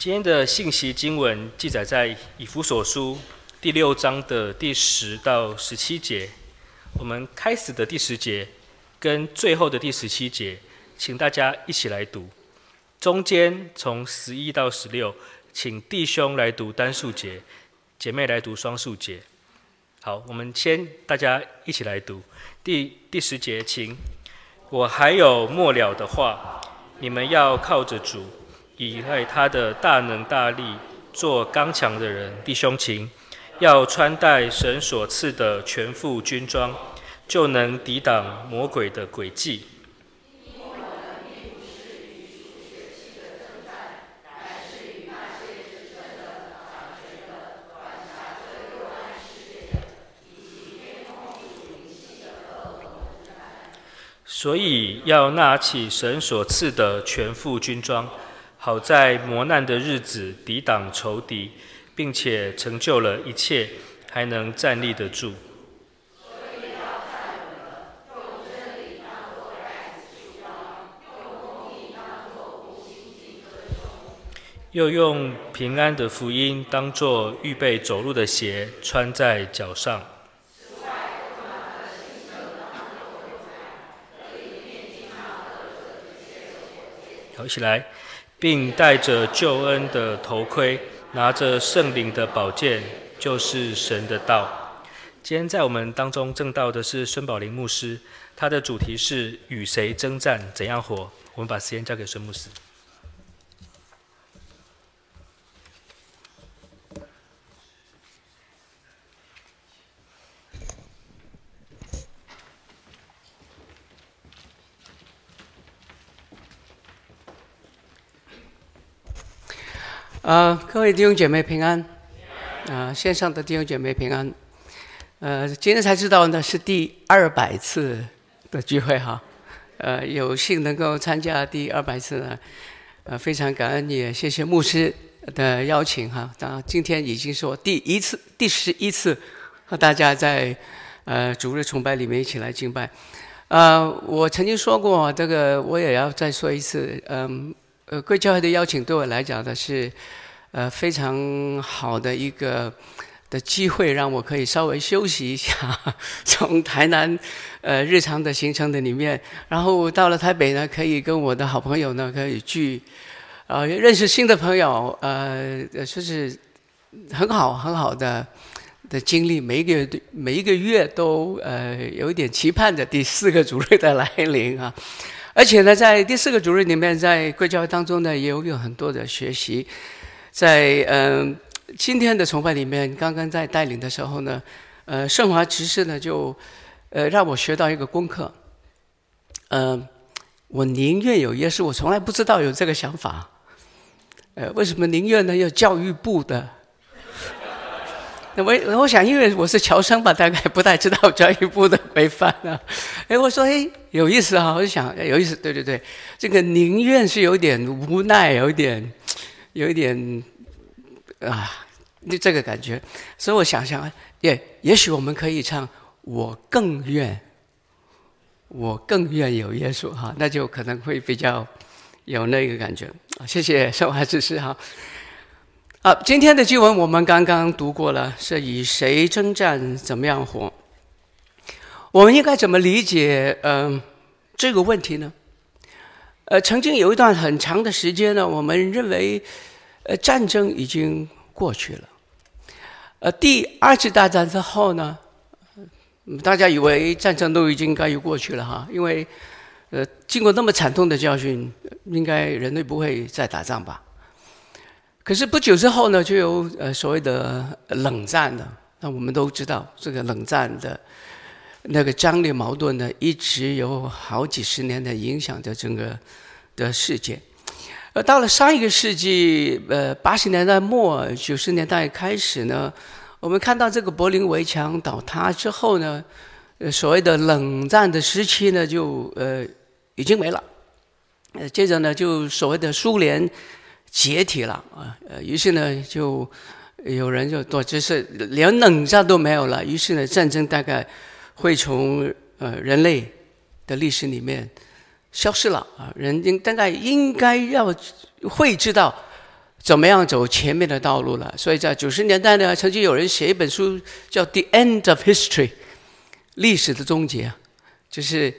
今天的信息经文记载在以弗所书第六章的第十到十七节。我们开始的第十节跟最后的第十七节，请大家一起来读。中间从十一到十六，请弟兄来读单数节，姐妹来读双数节。好，我们先大家一起来读第第十节，请。我还有末了的话，你们要靠着主。倚赖他的大能大力，做刚强的人，弟兄情，要穿戴神所赐的全副军装，就能抵挡魔鬼的诡计。所以要拿起神所赐的全副军装。好在磨难的日子抵挡仇敌，并且成就了一切，还能站立得住。又用平安的福音当作预备走路的鞋，穿在脚上。好，一起来。并戴着救恩的头盔，拿着圣灵的宝剑，就是神的道。今天在我们当中正道的是孙宝林牧师，他的主题是与谁征战，怎样活。我们把时间交给孙牧师。啊，各位弟兄姐妹平安！啊，线上的弟兄姐妹平安。呃，今天才知道呢是第二百次的聚会哈。呃，有幸能够参加第二百次呢，呃，非常感恩也谢谢牧师的邀请哈。当然，今天已经是我第一次、第十一次和大家在呃主日崇拜里面一起来敬拜。呃，我曾经说过这个，我也要再说一次，嗯。呃贵教会的邀请对我来讲呢是，呃，非常好的一个的机会，让我可以稍微休息一下，从台南呃日常的行程的里面，然后到了台北呢，可以跟我的好朋友呢可以聚，呃，认识新的朋友，呃，就是很好很好的的经历，每一个每一个月都呃有一点期盼着第四个主日的来临啊。而且呢，在第四个主日里面，在贵教会当中呢，也有有很多的学习。在嗯、今天的崇拜里面，刚刚在带领的时候呢，呃，圣华执事呢就呃让我学到一个功课。嗯、我宁愿有耶稣，我从来不知道有这个想法。呃，为什么宁愿呢？有教育部的。那我我想，因为我是侨生吧，大概不太知道教育部的规范啊。哎，我说，哎，有意思啊！我就想，有意思，对对对，这个宁愿是有点无奈，有一点，有一点啊，就这个感觉。所以我想想，也也许我们可以唱“我更愿，我更愿有耶稣”哈，那就可能会比较有那个感觉。谢谢圣华执事哈。好，今天的经文我们刚刚读过了，是与谁征战，怎么样活？我们应该怎么理解嗯、这个问题呢？呃，曾经有一段很长的时间呢，我们认为呃战争已经过去了。呃，第二次大战之后呢，大家以为战争都已经该有过去了哈，因为呃经过那么惨痛的教训，应该人类不会再打仗吧？可是不久之后呢，就有呃所谓的冷战了。那我们都知道，这个冷战的那个张力矛盾呢，一直有好几十年的影响着整个的世界。而到了上一个世纪，呃八十年代末九十年代开始呢，我们看到这个柏林围墙倒塌之后呢，呃所谓的冷战的时期呢，就呃已经没了。接着呢，就所谓的苏联。解体了啊，呃，于是呢，就有人就说，就是连冷战都没有了。于是呢，战争大概会从呃人类的历史里面消失了啊。人应大概应该要会知道，怎么样走前面的道路了。所以在九十年代呢，曾经有人写一本书叫《The End of History》，历史的终结，就是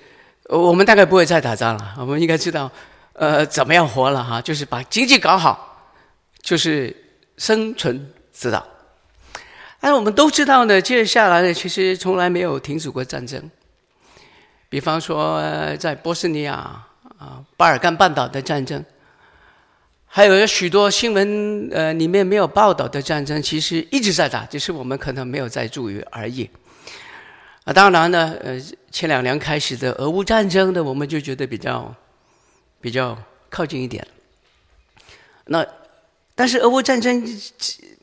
我们大概不会再打仗了，我们应该知道，呃，怎么样活了哈，就是把经济搞好，就是生存之道。哎我们都知道呢，接下来呢，其实从来没有停止过战争。比方说，在波斯尼亚啊、巴尔干半岛的战争，还有许多新闻呃里面没有报道的战争，其实一直在打，只是我们可能没有在注意而已。啊，当然呢，呃，前两年开始的俄乌战争呢，我们就觉得比较比较靠近一点。那但是俄乌战争。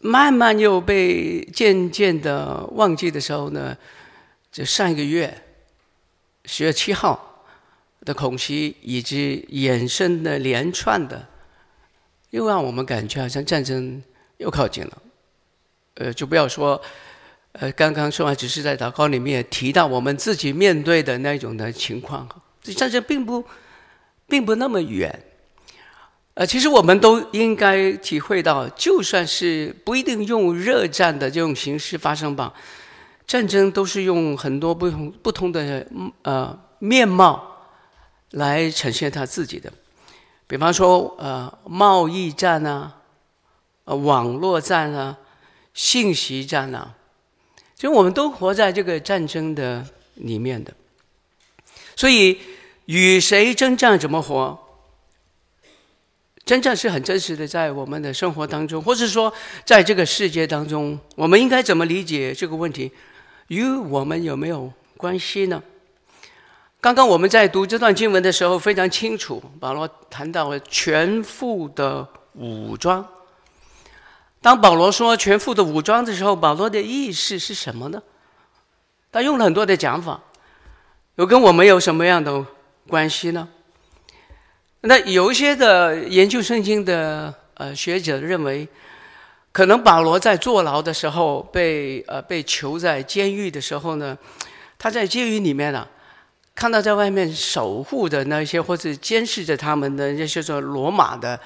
慢慢又被渐渐的忘记的时候呢，就上一个月十月七号的恐袭，以及衍生的连串的，又让我们感觉好像战争又靠近了。呃，就不要说，呃，刚刚说完只是在祷告里面提到我们自己面对的那种的情况，这战争并不并不那么远。呃，其实我们都应该体会到，就算是不一定用热战的这种形式发生吧，战争都是用很多不同不同的呃面貌来呈现他自己的。比方说，呃，贸易战啊，呃，网络战啊，信息战啊，其实我们都活在这个战争的里面的。所以，与谁征战，怎么活？真正是很真实的，在我们的生活当中，或是说，在这个世界当中，我们应该怎么理解这个问题？与我们有没有关系呢？刚刚我们在读这段经文的时候，非常清楚，保罗谈到了全副的武装。当保罗说全副的武装的时候，保罗的意思是什么呢？他用了很多的讲法，又跟我们有什么样的关系呢？那有一些的研究圣经的呃学者认为，可能保罗在坐牢的时候被呃被囚在监狱的时候呢，他在监狱里面呢、看到在外面守护的那些或者监视着他们的那些说罗马的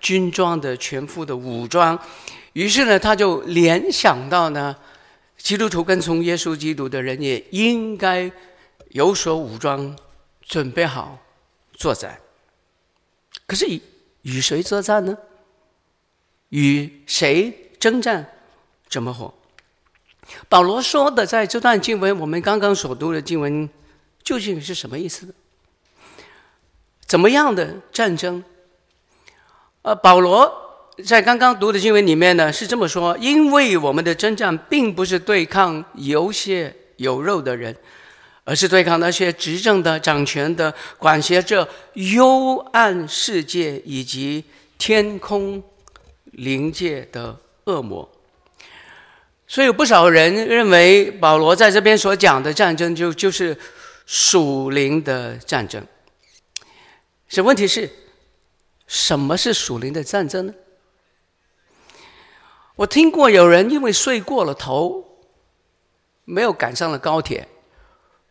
军装的全副的武装，于是呢他就联想到呢，基督徒跟从耶稣基督的人也应该有所武装，准备好作战。可是与与谁作战呢？与谁征战？怎么活？保罗说的在这段经文，我们刚刚所读的经文，究竟是什么意思？怎么样的战争？呃，保罗在刚刚读的经文里面呢，是这么说：因为我们的征战并不是对抗有血有肉的人。而是对抗那些执政的、掌权的、管辖着幽暗世界以及天空灵界的恶魔。所以有不少人认为，保罗在这边所讲的战争就就是属灵的战争。这问题是，什么是属灵的战争呢？我听过有人因为睡过了头，没有赶上了高铁。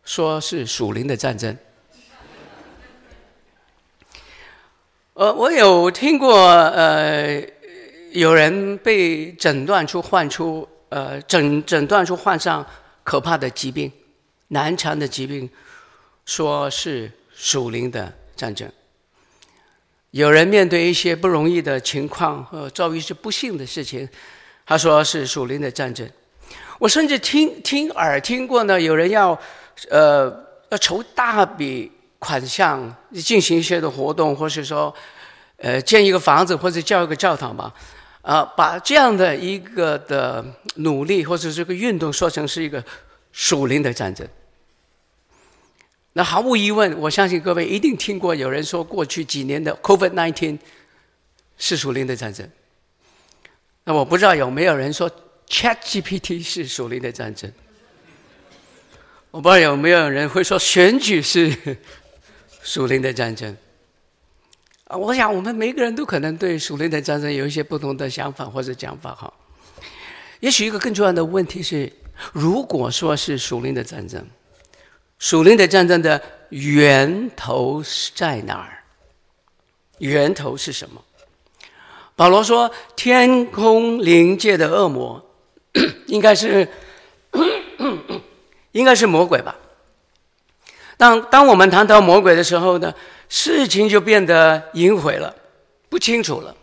说是属灵的战争，呃，我有听过，呃，有人被诊断出患出，呃，诊诊断出患上可怕的疾病，难缠的疾病，说是属灵的战争。有人面对一些不容易的情况和遭遇一些不幸的事情，他说是属灵的战争。我甚至听听耳听过呢，有人要。呃，要筹大笔款项进行一些的活动，或是说，呃，建一个房子或者建一个教堂吧，啊、呃，把这样的一个的努力或者这个运动说成是一个属灵的战争。那毫无疑问，我相信各位一定听过有人说，过去几年的 COVID-19 是属灵的战争。那我不知道有没有人说 ChatGPT 是属灵的战争。我不知道有没有人会说选举是 属灵的战争啊？我想我们每个人都可能对属灵的战争有一些不同的想法或者讲法哈。也许一个更重要的问题是，如果说是属灵的战争，属灵的战争的源头是在哪儿？源头是什么？保罗说，天空灵界的恶魔，应该是应该是魔鬼吧？当当我们谈到魔鬼的时候呢，事情就变得隐晦了，不清楚了。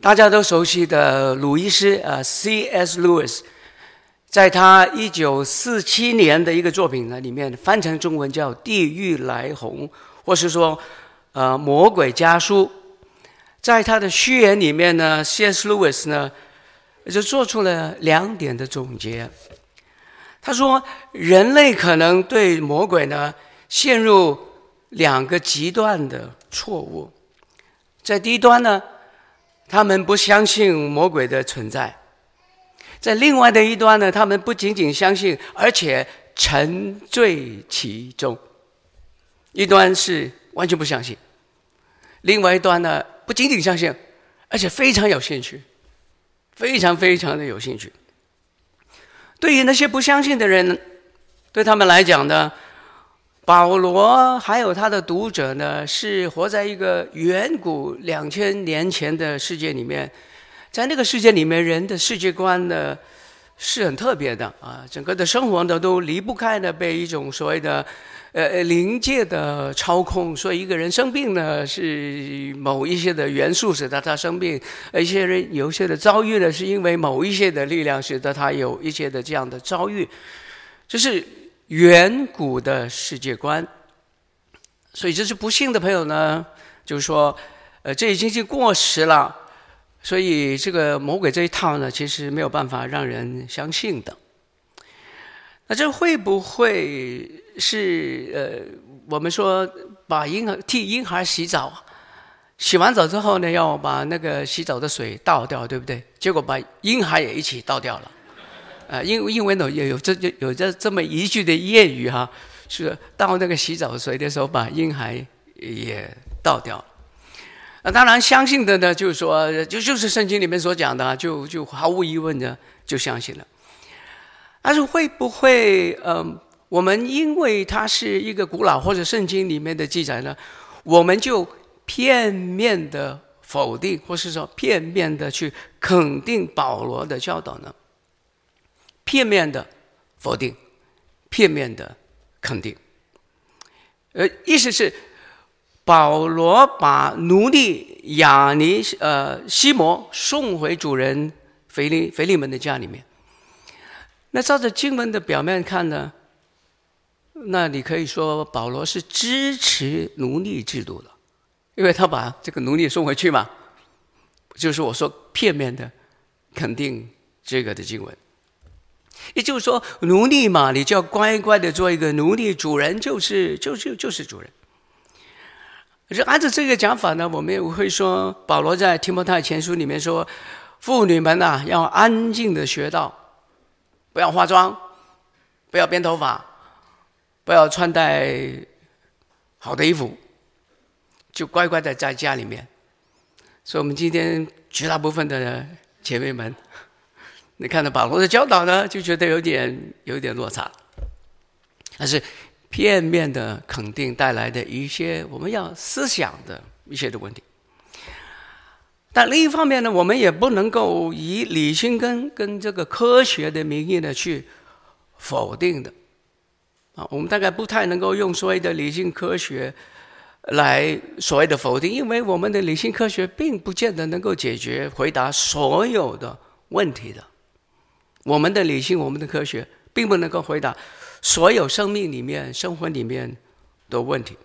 大家都熟悉的鲁伊斯啊，C.S. Lewis，在他一九四七年的一个作品呢里面翻成中文叫《地狱来鸿》，或是说呃《魔鬼家书》。在他的序言里面呢，C.S. Lewis 呢就做出了两点的总结。他说，人类可能对魔鬼呢陷入两个极端的错误，在第一端呢。他们不相信魔鬼的存在，在另外的一端呢，他们不仅仅相信，而且沉醉其中。一端是完全不相信，另外一端呢，不仅仅相信，而且非常有兴趣，非常非常的有兴趣。对于那些不相信的人，对他们来讲呢，保罗还有他的读者呢，是活在一个远古两千年前的世界里面，在那个世界里面，人的世界观呢是很特别的啊，整个的生活呢都离不开呢被一种所谓的呃灵界的操控，说一个人生病呢是某一些的元素使得他生病，一些人有一些的遭遇呢是因为某一些的力量使得他有一些的这样的遭遇，这是。远古的世界观，所以这是不幸的朋友呢，就是说，呃，这已经是过时了，所以这个魔鬼这一套呢，其实没有办法让人相信的。那这会不会是呃，我们说把婴儿替婴孩洗澡，洗完澡之后呢，要把那个洗澡的水倒掉，对不对？结果把婴孩也一起倒掉了。啊，因为因为呢，有有这有这这么一句的谚语哈，是倒那个洗澡水的时候，把婴孩也倒掉。那当然相信的呢，就是说，就就是圣经里面所讲的，就就毫无疑问的就相信了。但是会不会，嗯、我们因为它是一个古老或者圣经里面的记载呢，我们就片面的否定，或是说片面的去肯定保罗的教导呢？片面的否定，片面的肯定。呃，意思是保罗把奴隶亚尼呃西摩送回主人腓利腓利门的家里面。那照着经文的表面看呢，那你可以说保罗是支持奴隶制度的，因为他把这个奴隶送回去嘛。就是我说片面的肯定这个的经文。也就是说，奴隶嘛，你就要乖乖的做一个奴隶，主人就是就是就是主人。就按照这个讲法呢，我们也会说，保罗在提摩太前书里面说，妇女们呐要安静的学道，不要化妆，不要编头发，不要穿戴好的衣服，就乖乖的在家里面。所以，我们今天绝大部分的姐妹们。你看到保罗的教导呢，就觉得有点有点落差，但是片面的肯定带来的一些我们要思想的一些的问题。但另一方面呢，我们也不能够以理性跟跟这个科学的名义呢去否定的我们大概不太能够用所谓的理性科学来所谓的否定，因为我们的理性科学并不见得能够解决回答所有的问题的。我们的理性，我们的科学，并不能够回答所有生命里面、生活里面的问题。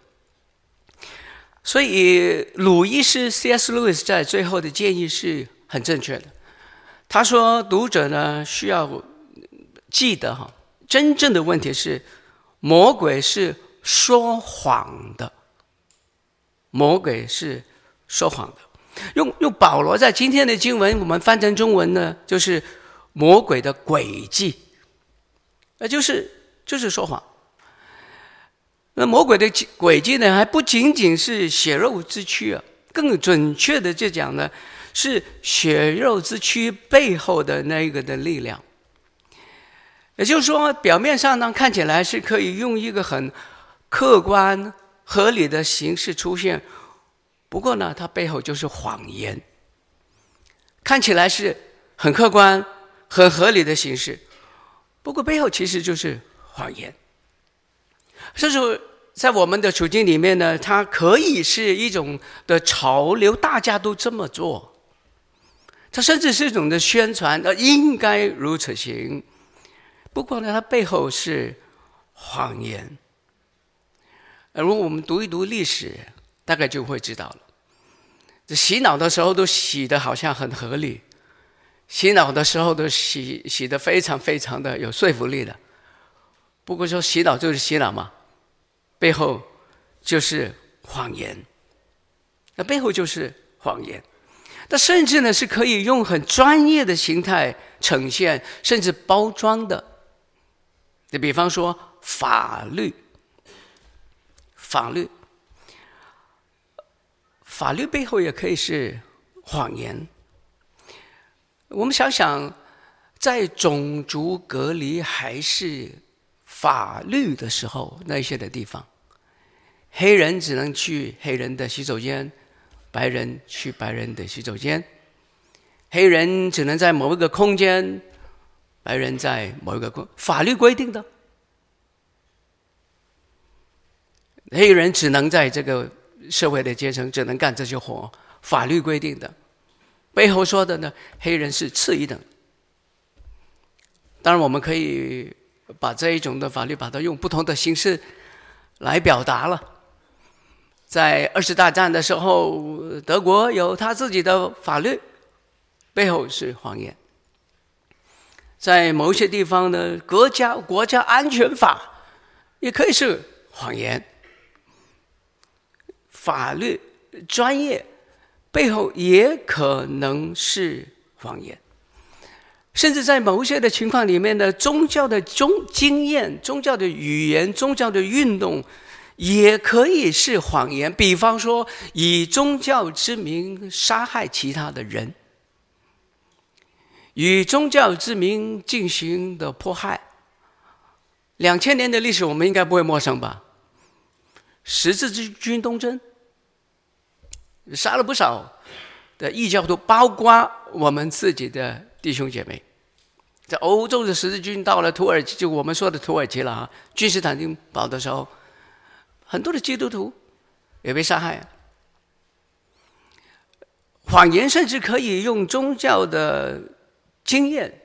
所以，鲁伊斯 C.S. Lewis 在最后的建议是很正确的。他说：“读者呢，需要记得哈，真正的问题是，魔鬼是说谎的。魔鬼是说谎的。用用保罗在今天的经文，我们翻成中文呢，就是。”魔鬼的诡计，那就是就是说谎。那魔鬼的诡计呢，还不仅仅是血肉之躯啊，更准确的就讲呢，是血肉之躯背后的那一个的力量。也就是说，表面上呢，看起来是可以用一个很客观合理的形式出现，不过呢，它背后就是谎言。看起来是很客观、很合理的形式，不过背后其实就是谎言。所以说，在我们的处境里面呢，它可以是一种的潮流，大家都这么做。它甚至是一种的宣传，呃，应该如此行。不过呢，它背后是谎言。而如果我们读一读历史，大概就会知道了。这洗脑的时候都洗得好像很合理，洗脑的时候都洗洗得非常非常的有说服力的。不过说洗脑就是洗脑嘛，背后就是谎言。那背后就是谎言。那甚至呢，是可以用很专业的形态呈现，甚至包装的。你比方说法律，法律，法律背后也可以是谎言。我们想想，在种族隔离还是法律的时候，那些的地方，黑人只能去黑人的洗手间。白人去白人的洗手间，黑人只能在某一个空间，白人在某一个国，法律规定的，黑人只能在这个社会的阶层只能干这些活，法律规定的，背后说的呢，黑人是次一等。当然，我们可以把这一种的法律，把它用不同的形式来表达了。在二次大战的时候，德国有他自己的法律，背后是谎言。在某些地方呢，国家国家安全法也可以是谎言。法律专业背后也可能是谎言，甚至在某些的情况里面呢，宗教的宗经验、宗教的语言、宗教的运动。也可以是谎言，比方说以宗教之名杀害其他的人，以宗教之名进行的迫害。两千年的历史，我们应该不会陌生吧？十字军东征，杀了不少的异教徒，包括我们自己的弟兄姐妹。在欧洲的十字军到了土耳其，就我们说的土耳其了啊，君士坦丁堡的时候。很多的基督徒也被杀害！谎言甚至可以用宗教的经验、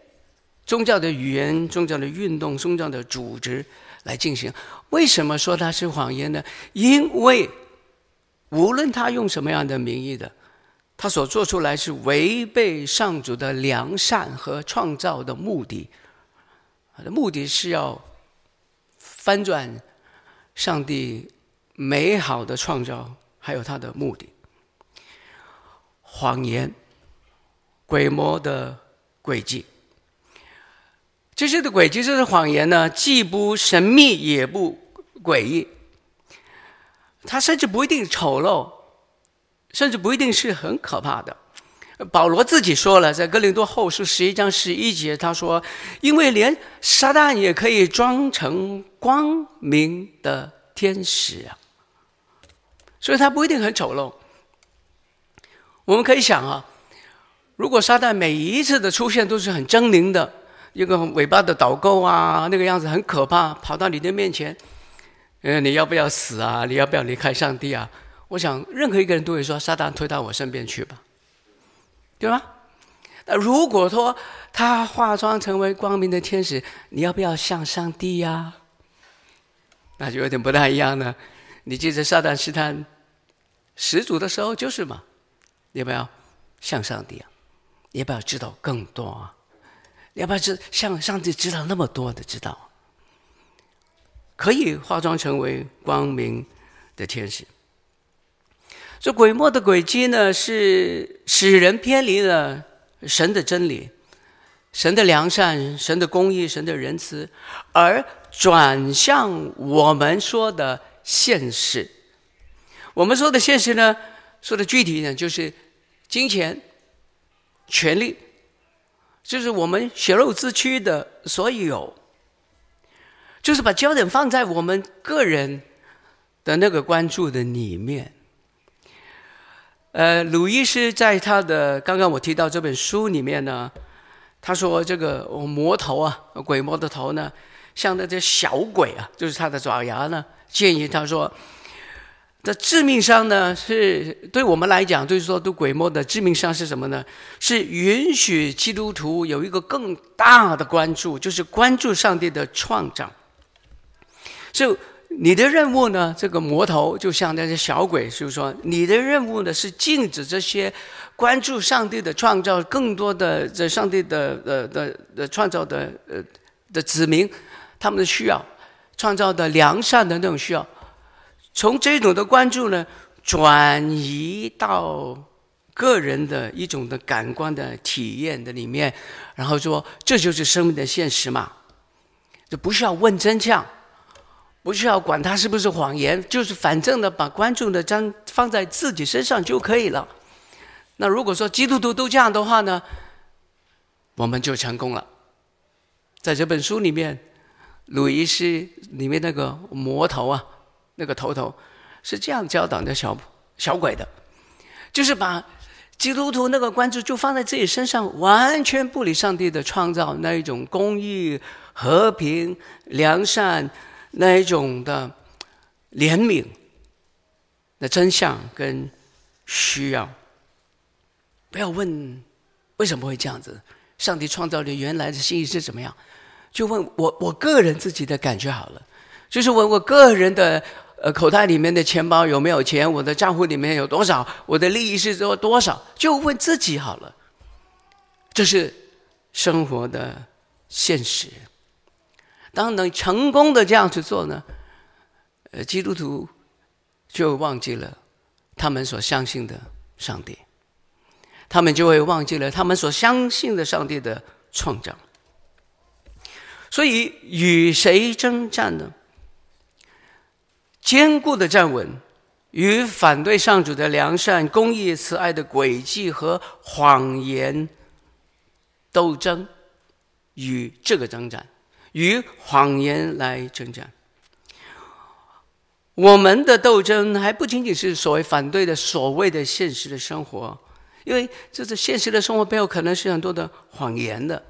宗教的语言、宗教的运动、宗教的组织来进行。为什么说它是谎言呢？因为无论他用什么样的名义的，他所做出来是违背上主的良善和创造的目的。他的目的是要翻转。上帝美好的创造，还有他的目的。谎言、鬼魔的诡计，这些的诡计，这些谎言呢，既不神秘，也不诡异。它甚至不一定丑陋，甚至不一定是很可怕的。保罗自己说了，在哥林多后书十一章十一节，他说：“因为连撒旦也可以装成光明的天使啊，所以他不一定很丑陋。我们可以想啊，如果撒旦每一次的出现都是很狰狞的，一个尾巴的导购啊，那个样子很可怕，跑到你的面前，嗯，你要不要死啊？你要不要离开上帝啊？我想任何一个人都会说：撒旦推到我身边去吧。”对吧？那如果说他化妆成为光明的天使，你要不要向上帝呀？那就有点不太一样了。你记得撒旦试探始祖的时候就是嘛？要不要向上帝啊？你要不要知道更多啊？你要不要知像上帝知道那么多的知道？可以化妆成为光明的天使。这鬼魔的诡计呢，是使人偏离了神的真理、神的良善、神的公义、神的仁慈，而转向我们说的现实。我们说的现实呢，说的具体呢，就是金钱、权力，就是我们血肉之躯的所有，就是把焦点放在我们个人的那个关注的里面。呃，鲁医师在他的刚刚我提到这本书里面呢，他说这个魔头啊，鬼魔的头呢，像那些小鬼啊，就是他的爪牙呢，建议他说，的致命伤呢，是对我们来讲，就是说对鬼魔的致命伤是什么呢？是允许基督徒有一个更大的关注，就是关注上帝的创造。就你的任务呢？这个魔头就像那些小鬼，就是说，你的任务呢是禁止这些关注上帝的创造，更多的这上帝的呃的的创造的呃的子民，他们的需要，创造的良善的那种需要，从这种的关注呢，转移到个人的一种的感官的体验的里面，然后说这就是生命的现实嘛，就不需要问真相。不需要管他是不是谎言，就是反正呢，把关注的将放在自己身上就可以了。那如果说基督徒都这样的话呢，我们就成功了。在这本书里面，鲁伊斯里面那个魔头啊，那个头头是这样教导那小小鬼的，就是把基督徒那个关注就放在自己身上，完全不理上帝的创造那一种公义、和平、良善。那一种的怜悯的真相跟需要，不要问为什么会这样子，上帝创造的原来的心意是怎么样，就问我我个人自己的感觉好了，就是问我个人的呃口袋里面的钱包有没有钱，我的账户里面有多少，我的利益是多多少，就问自己好了，这是生活的现实。当能成功的这样去做呢，呃，基督徒就忘记了他们所相信的上帝，他们就会忘记了他们所相信的上帝的创造。所以与谁征战呢？坚固的站稳，与反对上主的良善、公义、慈爱的诡计和谎言斗争，与这个征战。与谎言来征战，我们的斗争还不仅仅是所谓反对的所谓的现实的生活，因为这是现实的生活背后可能是很多的谎言的，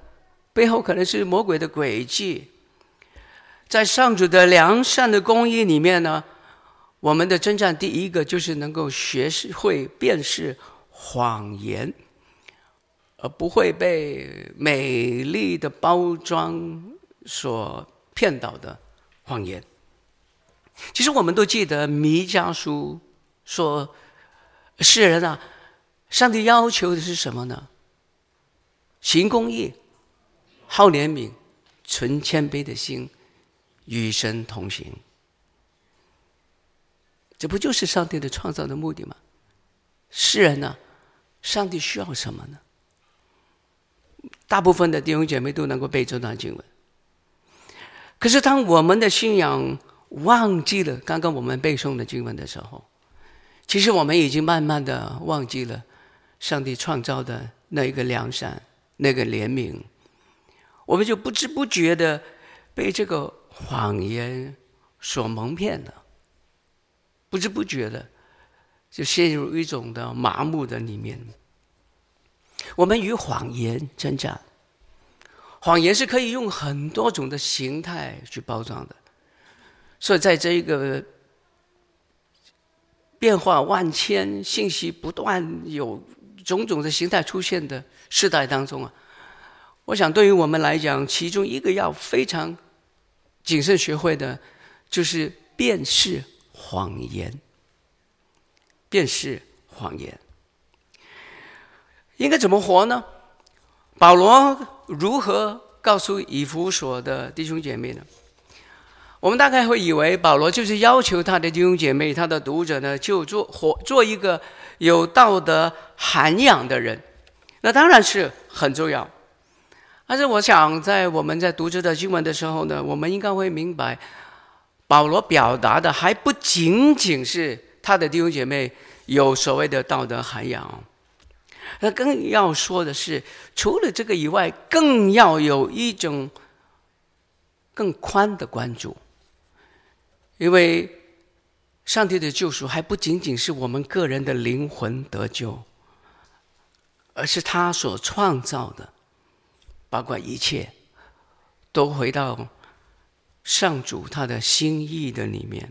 背后可能是魔鬼的诡计。在上主的良善的公义里面呢，我们的征战第一个就是能够学会辨识谎言，而不会被美丽的包装。所骗导的谎言。其实我们都记得弥迦书说：“世人啊，上帝要求的是什么呢？行公义，好怜悯，存谦卑的心，与神同行。”这不就是上帝的创造的目的吗？世人呢，上帝需要什么呢？大部分的弟兄姐妹都能够背这段经文。可是，当我们的信仰忘记了刚刚我们背诵的经文的时候，其实我们已经慢慢的忘记了上帝创造的那一个良善、那个怜悯，我们就不知不觉的被这个谎言所蒙骗的，不知不觉的就陷入一种的麻木的里面。我们与谎言挣扎。谎言是可以用很多种的形态去包装的，所以在这一个变化万千、信息不断有种种的形态出现的时代当中啊，我想对于我们来讲，其中一个要非常谨慎学会的，就是辨识谎言。辨识谎言，应该怎么活呢？保罗。如何告诉以弗所的弟兄姐妹呢？我们大概会以为保罗就是要求他的弟兄姐妹、他的读者呢，就做活做一个有道德涵养的人。那当然是很重要。但是我想，在我们在读这段经文的时候呢，我们应该会明白，保罗表达的还不仅仅是他的弟兄姐妹有所谓的道德涵养。他更要说的是，除了这个以外，更要有一种更宽的关注，因为上帝的救赎还不仅仅是我们个人的灵魂得救，而是他所创造的，包括一切，都回到上主他的心意的里面。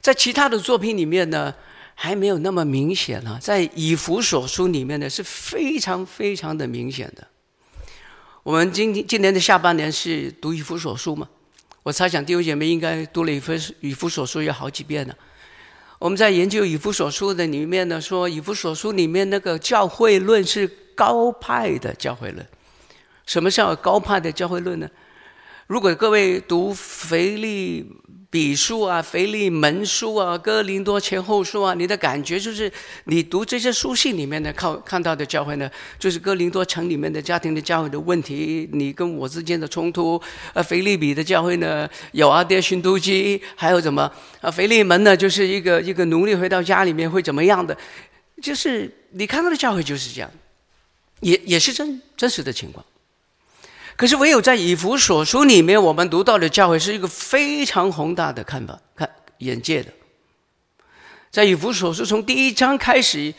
在其他的作品里面呢，还没有那么明显了、在以弗所书里面呢，是非常非常的明显的。我们今今年的下半年是读以弗所书嘛？我猜想弟兄姐妹应该读了以弗以弗所书有好几遍了。我们在研究以弗所书的里面呢，说以弗所书里面那个教会论是高派的教会论。什么叫高派的教会论呢？如果各位读腓立比书啊、腓利门书啊、哥林多前后书啊，你的感觉就是，你读这些书信里面的靠看到的教会呢，就是哥林多城里面的家庭的教会的问题，你跟我之间的冲突。呃，腓利比的教会呢，有阿爹寻突基，还有什么？啊，腓利门呢，就是一个一个奴隶回到家里面会怎么样的？就是你看到的教会就是这样，也也是真真实的情况。可是，唯有在以弗所书里面，我们读到的教会是一个非常宏大的看法、看眼界的。在以弗所书从第一章开始，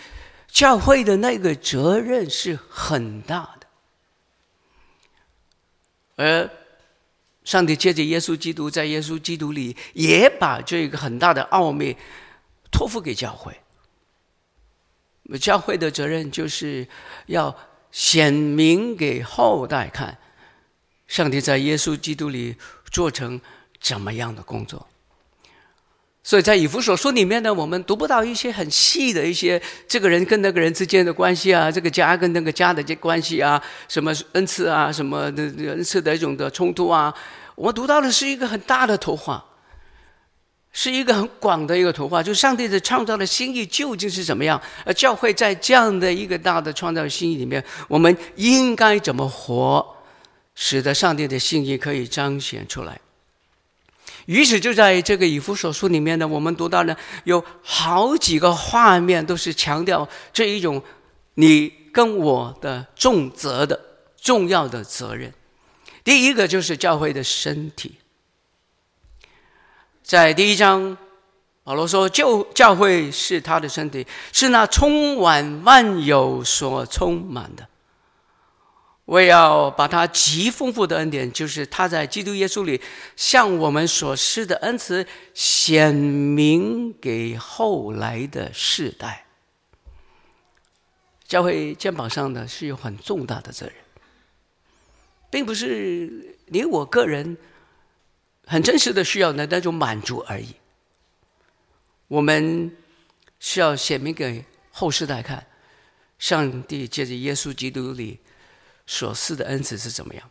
教会的那个责任是很大的，而上帝借着耶稣基督，在耶稣基督里，也把这个很大的奥秘托付给教会。教会的责任就是要显明给后代看。上帝在耶稣基督里做成怎么样的工作？所以在以弗所书里面呢，我们读不到一些很细的一些这个人跟那个人之间的关系啊，这个家跟那个家的这关系啊，什么恩赐啊，什么的恩赐的一种的冲突啊。我们读到的是一个很大的图画，是一个很广的一个图画，就是上帝的创造的心意究竟是怎么样？而教会在这样的一个大的创造心意里面，我们应该怎么活？使得上帝的心意可以彰显出来。于是就在这个以弗所书里面呢，我们读到呢，有好几个画面都是强调这一种你跟我的重责的重要的责任。第一个就是教会的身体，在第一章，保罗说，就教会是他的身体，是那充满万有所充满的。我要把他极丰富的恩典，就是他在基督耶稣里向我们所施的恩慈，显明给后来的世代。教会肩膀上的是有很重大的责任，并不是你我个人很真实的需要的那种满足而已。我们需要显明给后世代看，上帝借着耶稣基督里。所赐的恩赐是怎么样？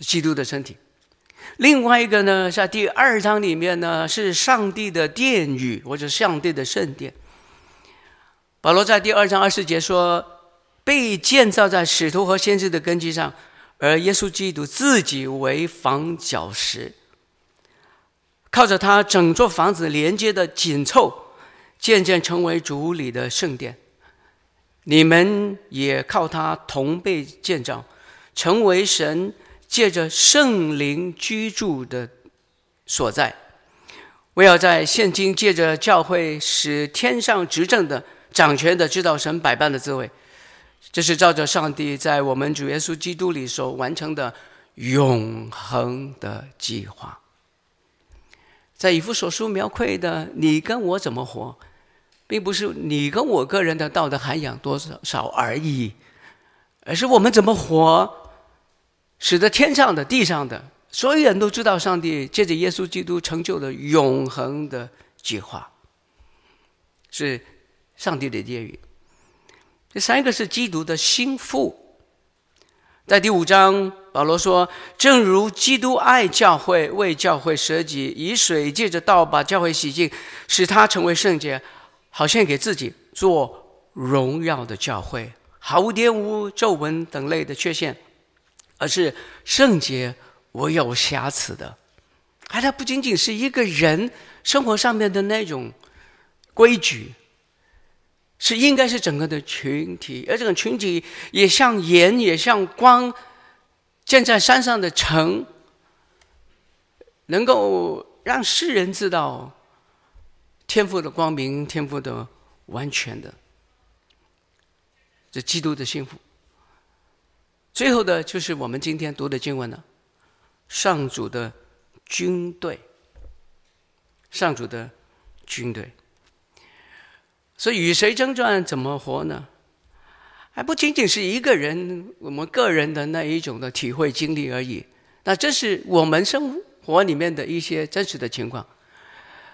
基督的身体。另外一个呢，在第二章里面呢，是上帝的殿宇，或者上帝的圣殿。保罗在第二章二十节说：“被建造在使徒和先知的根基上，而耶稣基督自己为房角石，靠着他整座房子连接的紧凑，渐渐成为主里的圣殿。”你们也靠他同被建造，成为神借着圣灵居住的所在。我要在现今借着教会，使天上执政的、掌权的知道神百般的滋味。这是照着上帝在我们主耶稣基督里所完成的永恒的计划。在以弗所书描绘的你跟我怎么活？并不是你跟我个人的道德涵养多少少而已，而是我们怎么活，使得天上的、地上的所有人都知道上帝借着耶稣基督成就了永恒的计划，是上帝的殿宇。第三个是基督的心腹，在第五章保罗说：“正如基督爱教会，为教会舍己，以水借着道把教会洗净，使他成为圣洁。”好像给自己做荣耀的教会，毫无玷污、皱纹等类的缺陷，而是圣洁、我有瑕疵的。而它不仅仅是一个人生活上面的那种规矩，是应该是整个的群体，而这个群体也像盐，也像光，建在山上的城，能够让世人知道天赋的光明，天赋的完全的，这基督的幸福。最后的就是我们今天读的经文了，上主的军队，上主的军队。所以与谁争战，怎么活呢？还不仅仅是一个人，我们个人的那一种的体会经历而已。那这是我们生活里面的一些真实的情况。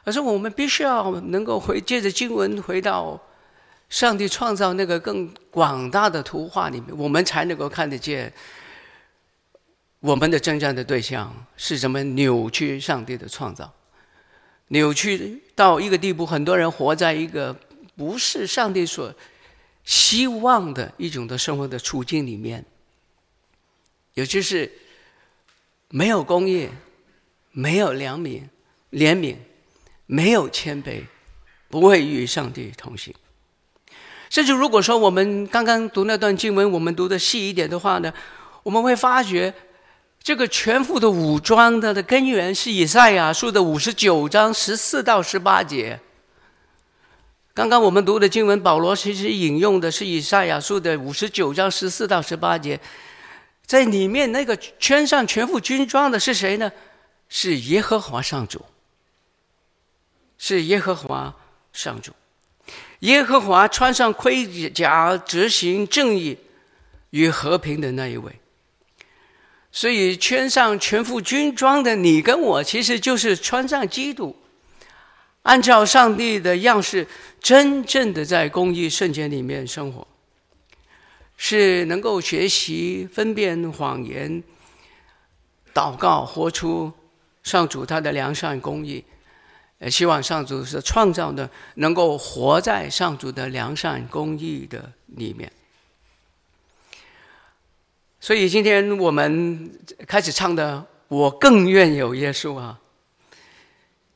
可是我们必须要能够回借着经文回到上帝创造那个更广大的图画里面，我们才能够看得见我们的征战的对象是什么扭曲上帝的创造，扭曲到一个地步，很多人活在一个不是上帝所。希望的一种的生活的处境里面，也就是没有公义，没有良民，怜悯，没有谦卑，不会与上帝同行。甚至如果说我们刚刚读那段经文，我们读的细一点的话呢，我们会发觉这个全副的武装的的根源是以赛亚书的五十九章十四到十八节。刚刚我们读的经文，保罗其实引用的是以赛亚书的五十九章十四到十八节，在里面那个穿上全副军装的是谁呢？是耶和华上主，是耶和华上主，耶和华穿上盔甲，执行正义与和平的那一位。所以穿上全副军装的你跟我，其实就是穿上基督。按照上帝的样式，真正的在公益圣洁里面生活，是能够学习分辨谎言，祷告活出上主他的良善公义。呃，希望上主是创造的，能够活在上主的良善公义的里面。所以今天我们开始唱的，我更愿有耶稣啊。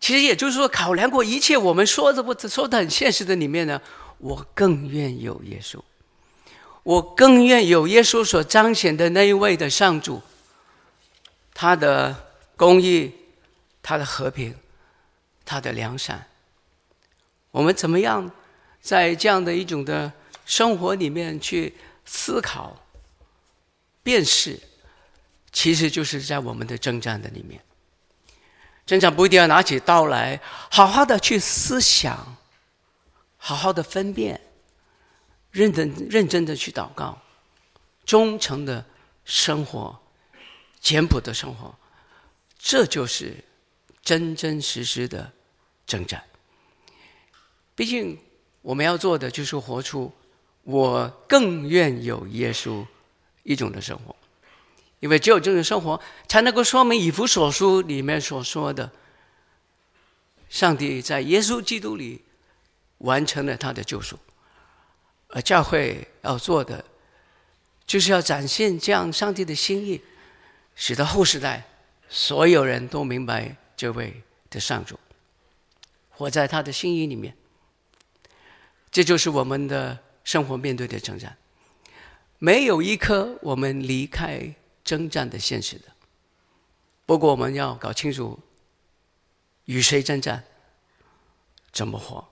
其实也就是说，考量过一切，我们说的不说的很现实的里面呢，我更愿有耶稣，我更愿有耶稣所彰显的那一位的上主，他的公义，他的和平，他的良善。我们怎么样在这样的一种的生活里面去思考、辨识，其实就是在我们的征战的里面。真正不一定要拿起刀来，好好的去思想，好好的分辨，认真认真的去祷告，忠诚的生活，简朴的生活，这就是真真实实的征战。毕竟我们要做的就是活出我更愿有耶稣一种的生活。因为只有这种生活，才能够说明以弗所书里面所说的，上帝在耶稣基督里完成了他的救赎，而教会要做的，就是要展现这样上帝的心意，使得后世代所有人都明白这位的上主，活在他的心意里面。这就是我们的生活面对的征战，没有一刻我们离开。征战的现实的，不过我们要搞清楚与谁征战，怎么活。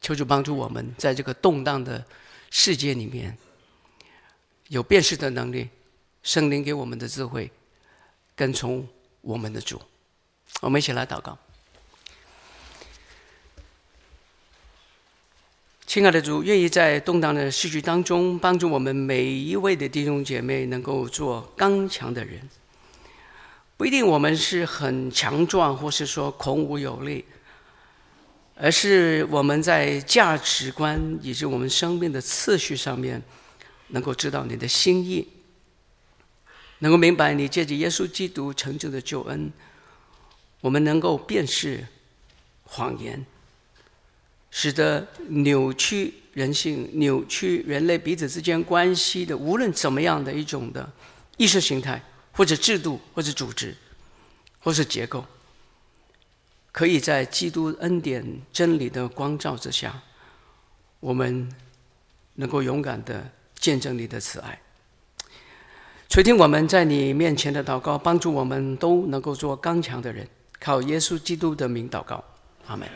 求主帮助我们，在这个动荡的世界里面，有辨识的能力，圣灵给我们的智慧，跟从我们的主。我们一起来祷告。亲爱的主，愿意在动荡的世局当中，帮助我们每一位的弟兄姐妹能够做刚强的人。不一定我们是很强壮，或是说孔武有力，而是我们在价值观以及我们生命的次序上面，能够知道你的心意，能够明白你借着耶稣基督成就的救恩，我们能够辨识谎言。使得扭曲人性、扭曲人类彼此之间关系的，无论怎么样的一种的意识形态，或者制度，或者组织，或是结构，可以在基督恩典真理的光照之下，我们能够勇敢的见证你的慈爱。垂听我们在你面前的祷告，帮助我们都能够做刚强的人。靠耶稣基督的名祷告，阿门。